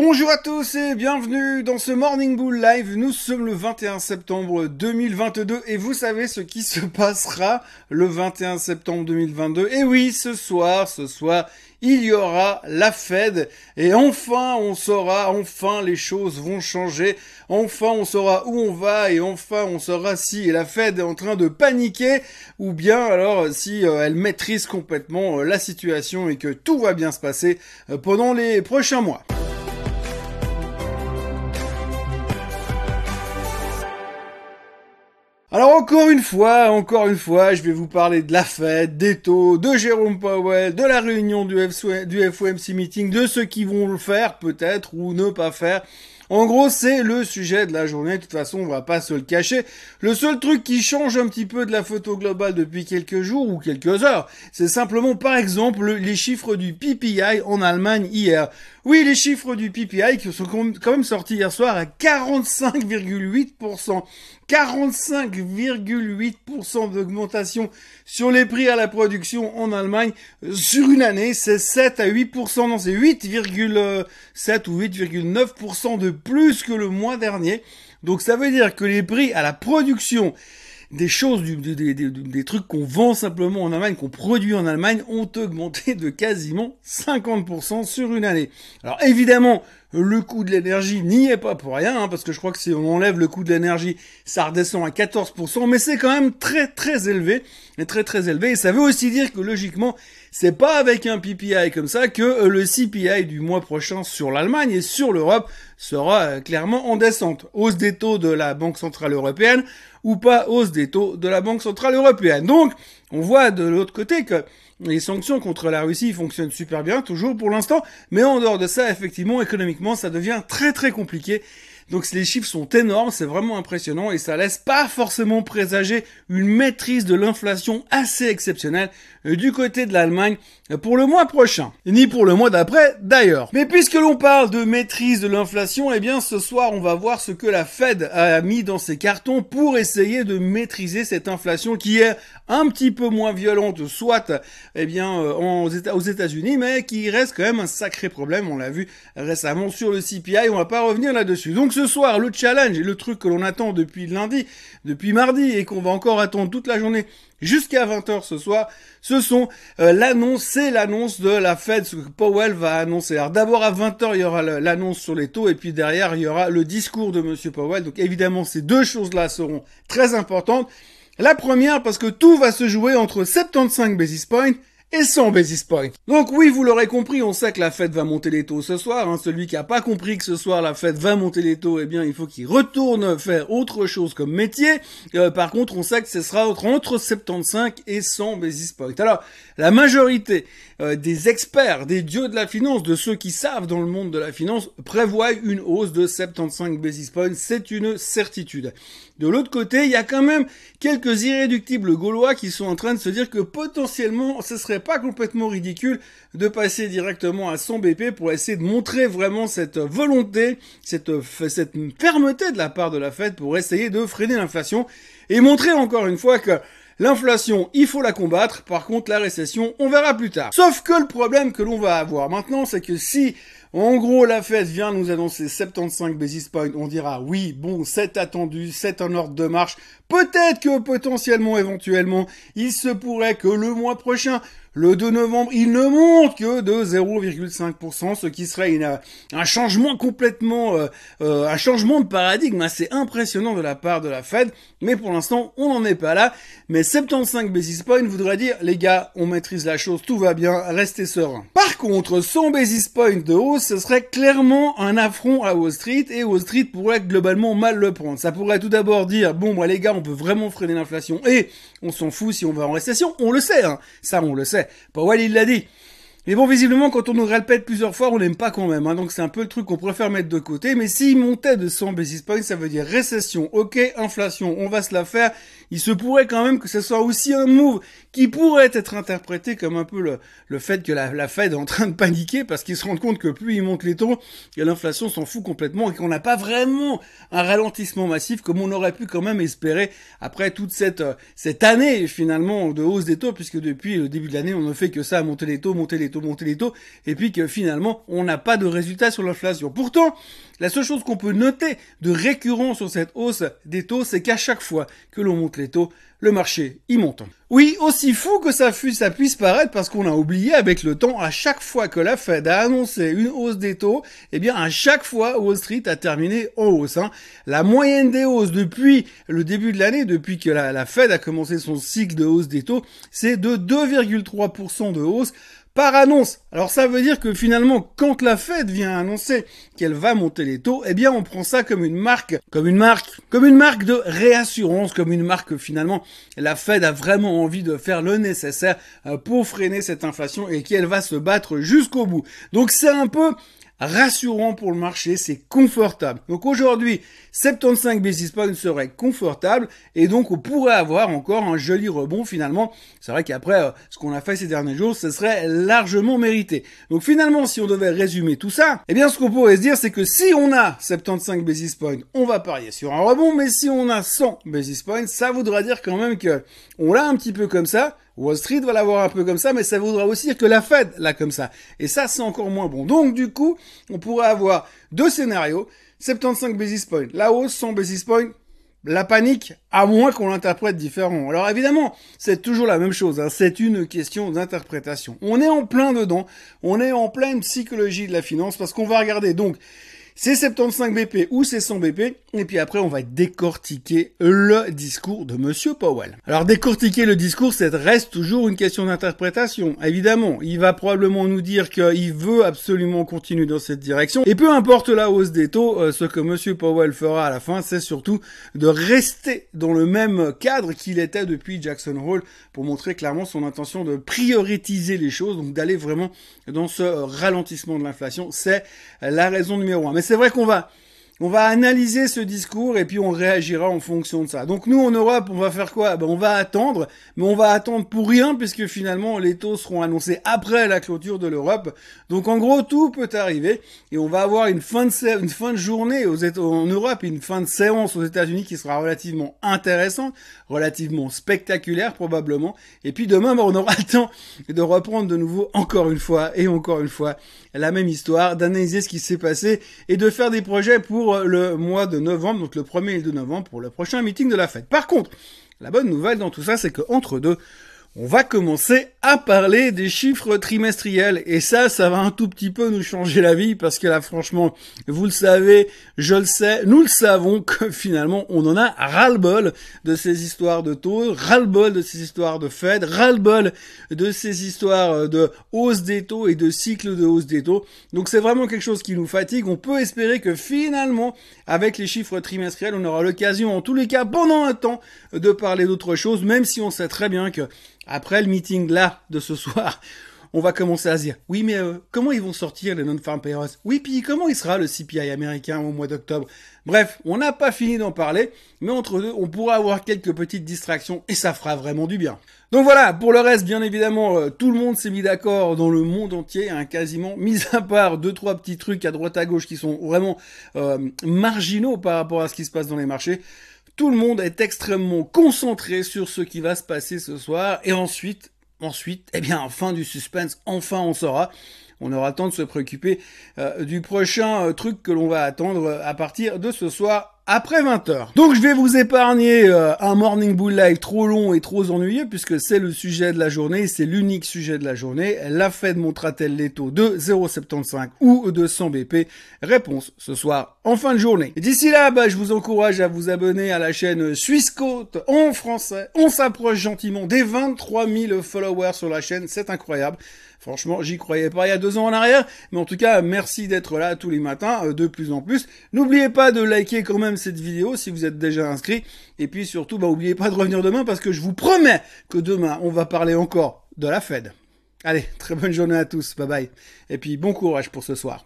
Bonjour à tous et bienvenue dans ce Morning Bull Live. Nous sommes le 21 septembre 2022 et vous savez ce qui se passera le 21 septembre 2022. Et oui, ce soir, ce soir, il y aura la Fed et enfin on saura, enfin les choses vont changer, enfin on saura où on va et enfin on saura si la Fed est en train de paniquer ou bien alors si euh, elle maîtrise complètement euh, la situation et que tout va bien se passer euh, pendant les prochains mois. Alors encore une fois, encore une fois, je vais vous parler de la fête, des taux, de Jérôme Powell, de la réunion du, FOMC meeting, de ceux qui vont le faire peut-être ou ne pas faire. En gros, c'est le sujet de la journée. De toute façon, on va pas se le cacher. Le seul truc qui change un petit peu de la photo globale depuis quelques jours ou quelques heures, c'est simplement, par exemple, les chiffres du PPI en Allemagne hier. Oui, les chiffres du PPI qui sont quand même sortis hier soir à 45,8%. 45,8% d'augmentation sur les prix à la production en Allemagne sur une année. C'est 7 à 8%, non, c'est 8,7 ou 8,9% de plus que le mois dernier. Donc ça veut dire que les prix à la production des choses, des, trucs qu'on vend simplement en Allemagne, qu'on produit en Allemagne, ont augmenté de quasiment 50% sur une année. Alors évidemment, le coût de l'énergie n'y est pas pour rien, hein, parce que je crois que si on enlève le coût de l'énergie, ça redescend à 14%, mais c'est quand même très très élevé, et très très élevé, et ça veut aussi dire que logiquement, c'est pas avec un PPI comme ça que euh, le CPI du mois prochain sur l'Allemagne et sur l'Europe sera euh, clairement en descente. Hausse des taux de la Banque Centrale Européenne ou pas hausse des taux de la Banque Centrale Européenne. Donc, on voit de l'autre côté que les sanctions contre la Russie fonctionnent super bien, toujours pour l'instant, mais en dehors de ça, effectivement, économiquement, ça devient très très compliqué donc les chiffres sont énormes, c'est vraiment impressionnant et ça laisse pas forcément présager une maîtrise de l'inflation assez exceptionnelle euh, du côté de l'Allemagne euh, pour le mois prochain, ni pour le mois d'après d'ailleurs. Mais puisque l'on parle de maîtrise de l'inflation, eh bien ce soir on va voir ce que la Fed a mis dans ses cartons pour essayer de maîtriser cette inflation qui est un petit peu moins violente, soit eh bien euh, aux États-Unis, mais qui reste quand même un sacré problème. On l'a vu récemment sur le CPI, on va pas revenir là-dessus. Ce soir, le challenge et le truc que l'on attend depuis lundi, depuis mardi et qu'on va encore attendre toute la journée jusqu'à 20h ce soir, ce sont euh, l'annonce, c'est l'annonce de la Fed, ce que Powell va annoncer. Alors d'abord à 20h, il y aura l'annonce sur les taux et puis derrière, il y aura le discours de monsieur Powell. Donc évidemment, ces deux choses-là seront très importantes. La première parce que tout va se jouer entre 75 basis points et 100 basis points. Donc oui, vous l'aurez compris, on sait que la Fed va monter les taux ce soir. Hein. Celui qui a pas compris que ce soir la Fed va monter les taux, eh bien il faut qu'il retourne faire autre chose comme métier. Euh, par contre, on sait que ce sera entre, entre 75 et 100 basis points. Alors, la majorité euh, des experts, des dieux de la finance, de ceux qui savent dans le monde de la finance, prévoient une hausse de 75 basis points. C'est une certitude. De l'autre côté, il y a quand même quelques irréductibles gaulois qui sont en train de se dire que potentiellement, ce serait pas complètement ridicule de passer directement à 100 BP pour essayer de montrer vraiment cette volonté, cette, cette fermeté de la part de la Fed pour essayer de freiner l'inflation et montrer encore une fois que L'inflation, il faut la combattre. Par contre, la récession, on verra plus tard. Sauf que le problème que l'on va avoir maintenant, c'est que si en gros, la Fed vient nous annoncer 75 basis points. On dira oui, bon, c'est attendu, c'est un ordre de marche. Peut-être que potentiellement, éventuellement, il se pourrait que le mois prochain, le 2 novembre, il ne monte que de 0,5%, ce qui serait un changement complètement, euh, euh, un changement de paradigme assez impressionnant de la part de la Fed. Mais pour l'instant, on n'en est pas là. Mais 75 basis points voudrait dire, les gars, on maîtrise la chose, tout va bien, restez serein. Par contre, 100 basis points de hausse, ce serait clairement un affront à Wall Street et Wall Street pourrait globalement mal le prendre. Ça pourrait tout d'abord dire, bon, moi les gars, on peut vraiment freiner l'inflation et on s'en fout si on va en récession. On le sait, hein. Ça, on le sait. Powell, il l'a dit. Mais bon, visiblement, quand on nous répète plusieurs fois, on n'aime pas quand même. Hein, donc c'est un peu le truc qu'on préfère mettre de côté. Mais s'il montait de 100 basis points, ça veut dire récession. Ok, inflation, on va se la faire. Il se pourrait quand même que ce soit aussi un move qui pourrait être interprété comme un peu le, le fait que la, la Fed est en train de paniquer parce qu'ils se rendent compte que plus ils montent les taux, et l'inflation s'en fout complètement et qu'on n'a pas vraiment un ralentissement massif comme on aurait pu quand même espérer après toute cette, cette année finalement de hausse des taux puisque depuis le début de l'année on ne fait que ça, monter les taux, monter les taux, monter les taux, et puis que finalement, on n'a pas de résultat sur l'inflation. Pourtant, la seule chose qu'on peut noter de récurrent sur cette hausse des taux, c'est qu'à chaque fois que l'on monte les taux, le marché y monte. Oui, aussi fou que ça, fût, ça puisse paraître, parce qu'on a oublié avec le temps, à chaque fois que la Fed a annoncé une hausse des taux, eh bien à chaque fois Wall Street a terminé en hausse. Hein. La moyenne des hausses depuis le début de l'année, depuis que la, la Fed a commencé son cycle de hausse des taux, c'est de 2,3% de hausse par annonce. Alors ça veut dire que finalement, quand la Fed vient annoncer qu'elle va monter les taux, eh bien on prend ça comme une marque, comme une marque, comme une marque de réassurance, comme une marque que finalement la Fed a vraiment envie de faire le nécessaire euh, pour freiner cette inflation et qu'elle va se battre jusqu'au bout. Donc c'est un peu rassurant pour le marché, c'est confortable. Donc aujourd'hui, 75 basis points serait confortable et donc on pourrait avoir encore un joli rebond finalement. C'est vrai qu'après euh, ce qu'on a fait ces derniers jours, ce serait largement mérité. Donc finalement, si on devait résumer tout ça, eh bien ce qu'on pourrait se dire, c'est que si on a 75 basis points, on va parier sur un rebond, mais si on a 100 basis points, ça voudra dire quand même que on l'a un petit peu comme ça, Wall Street va l'avoir un peu comme ça, mais ça voudra aussi dire que la Fed l'a comme ça. Et ça, c'est encore moins bon. Donc, du coup, on pourrait avoir deux scénarios. 75 basis points, la hausse, 100 basis points, la panique, à moins qu'on l'interprète différent. Alors évidemment, c'est toujours la même chose, hein. c'est une question d'interprétation. On est en plein dedans, on est en pleine psychologie de la finance, parce qu'on va regarder donc c'est 75 BP ou c'est 100 BP, et puis après on va décortiquer le discours de Monsieur Powell. Alors décortiquer le discours, ça reste toujours une question d'interprétation. Évidemment, il va probablement nous dire qu'il veut absolument continuer dans cette direction, et peu importe la hausse des taux, euh, ce que Monsieur Powell fera à la fin, c'est surtout de rester dans le même cadre qu'il était depuis Jackson Hole, pour montrer clairement son intention de prioriser les choses, donc d'aller vraiment dans ce ralentissement de l'inflation. C'est la raison numéro un c'est vrai qu'on va on va analyser ce discours et puis on réagira en fonction de ça. Donc nous en Europe, on va faire quoi? Ben, On va attendre, mais on va attendre pour rien puisque finalement les taux seront annoncés après la clôture de l'Europe. Donc en gros, tout peut arriver et on va avoir une fin de, une fin de journée aux en Europe et une fin de séance aux États-Unis qui sera relativement intéressante, relativement spectaculaire probablement. Et puis demain, ben, on aura le temps de reprendre de nouveau encore une fois et encore une fois la même histoire, d'analyser ce qui s'est passé et de faire des projets pour le mois de novembre, donc le 1er et 2 novembre pour le prochain meeting de la fête. Par contre, la bonne nouvelle dans tout ça, c'est qu'entre deux, on va commencer à parler des chiffres trimestriels. Et ça, ça va un tout petit peu nous changer la vie parce que là, franchement, vous le savez, je le sais, nous le savons que finalement, on en a ras-le-bol de ces histoires de taux, ras-le-bol de ces histoires de Fed, ras-le-bol de ces histoires de hausse des taux et de cycle de hausse des taux. Donc c'est vraiment quelque chose qui nous fatigue. On peut espérer que finalement, avec les chiffres trimestriels, on aura l'occasion, en tous les cas, pendant un temps, de parler d'autre chose, même si on sait très bien que après le meeting là de ce soir, on va commencer à se dire, oui mais euh, comment ils vont sortir les non-farm payrolls? Oui puis comment il sera le CPI américain au mois d'octobre? Bref, on n'a pas fini d'en parler, mais entre deux, on pourra avoir quelques petites distractions et ça fera vraiment du bien. Donc voilà, pour le reste, bien évidemment, euh, tout le monde s'est mis d'accord dans le monde entier, hein, quasiment, mis à part deux, trois petits trucs à droite à gauche qui sont vraiment euh, marginaux par rapport à ce qui se passe dans les marchés. Tout le monde est extrêmement concentré sur ce qui va se passer ce soir. Et ensuite, ensuite, eh bien, fin du suspense, enfin on saura. On aura le temps de se préoccuper euh, du prochain euh, truc que l'on va attendre euh, à partir de ce soir après 20h. Donc je vais vous épargner euh, un Morning Bull Live trop long et trop ennuyeux puisque c'est le sujet de la journée, c'est l'unique sujet de la journée. La Fed montrera-t-elle les taux de 0,75 ou de 100 BP Réponse ce soir en fin de journée. D'ici là, bah, je vous encourage à vous abonner à la chaîne Suisse Côte en français. On s'approche gentiment des 23 000 followers sur la chaîne, c'est incroyable. Franchement, j'y croyais pas il y a deux ans en arrière, mais en tout cas, merci d'être là tous les matins, euh, de plus en plus. N'oubliez pas de liker quand même cette vidéo si vous êtes déjà inscrit. Et puis surtout, bah, n'oubliez pas de revenir demain parce que je vous promets que demain, on va parler encore de la Fed. Allez, très bonne journée à tous, bye bye. Et puis bon courage pour ce soir.